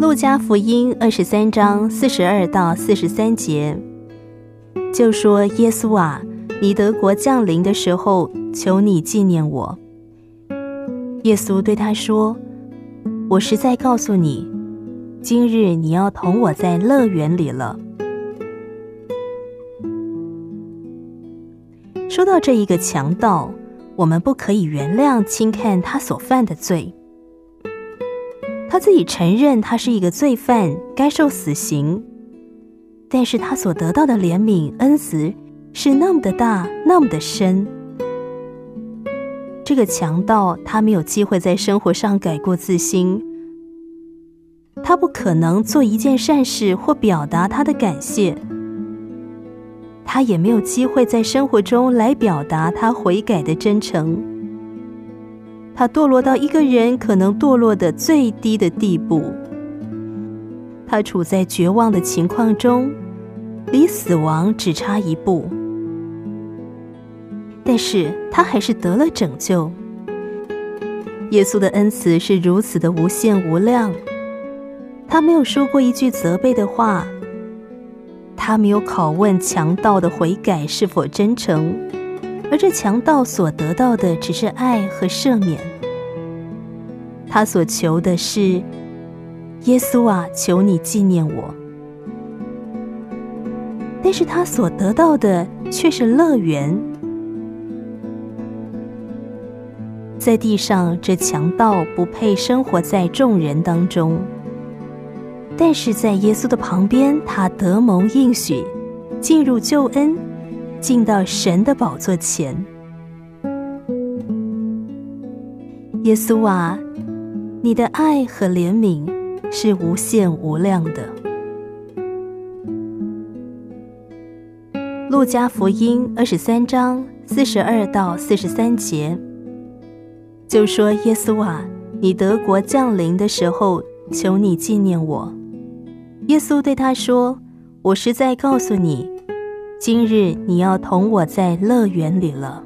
路加福音二十三章四十二到四十三节，就说：“耶稣啊，你德国降临的时候，求你纪念我。”耶稣对他说：“我实在告诉你，今日你要同我在乐园里了。”说到这一个强盗，我们不可以原谅轻看他所犯的罪。他自己承认他是一个罪犯，该受死刑。但是他所得到的怜悯恩慈是那么的大，那么的深。这个强盗他没有机会在生活上改过自新，他不可能做一件善事或表达他的感谢，他也没有机会在生活中来表达他悔改的真诚。他堕落到一个人可能堕落的最低的地步，他处在绝望的情况中，离死亡只差一步，但是他还是得了拯救。耶稣的恩慈是如此的无限无量，他没有说过一句责备的话，他没有拷问强盗的悔改是否真诚。而这强盗所得到的只是爱和赦免，他所求的是耶稣啊，求你纪念我。但是他所得到的却是乐园。在地上，这强盗不配生活在众人当中，但是在耶稣的旁边，他得蒙应许，进入救恩。进到神的宝座前，耶稣啊，你的爱和怜悯是无限无量的。路加福音二十三章四十二到四十三节，就说：“耶稣啊，你德国降临的时候，求你纪念我。”耶稣对他说：“我实在告诉你。”今日你要同我在乐园里了。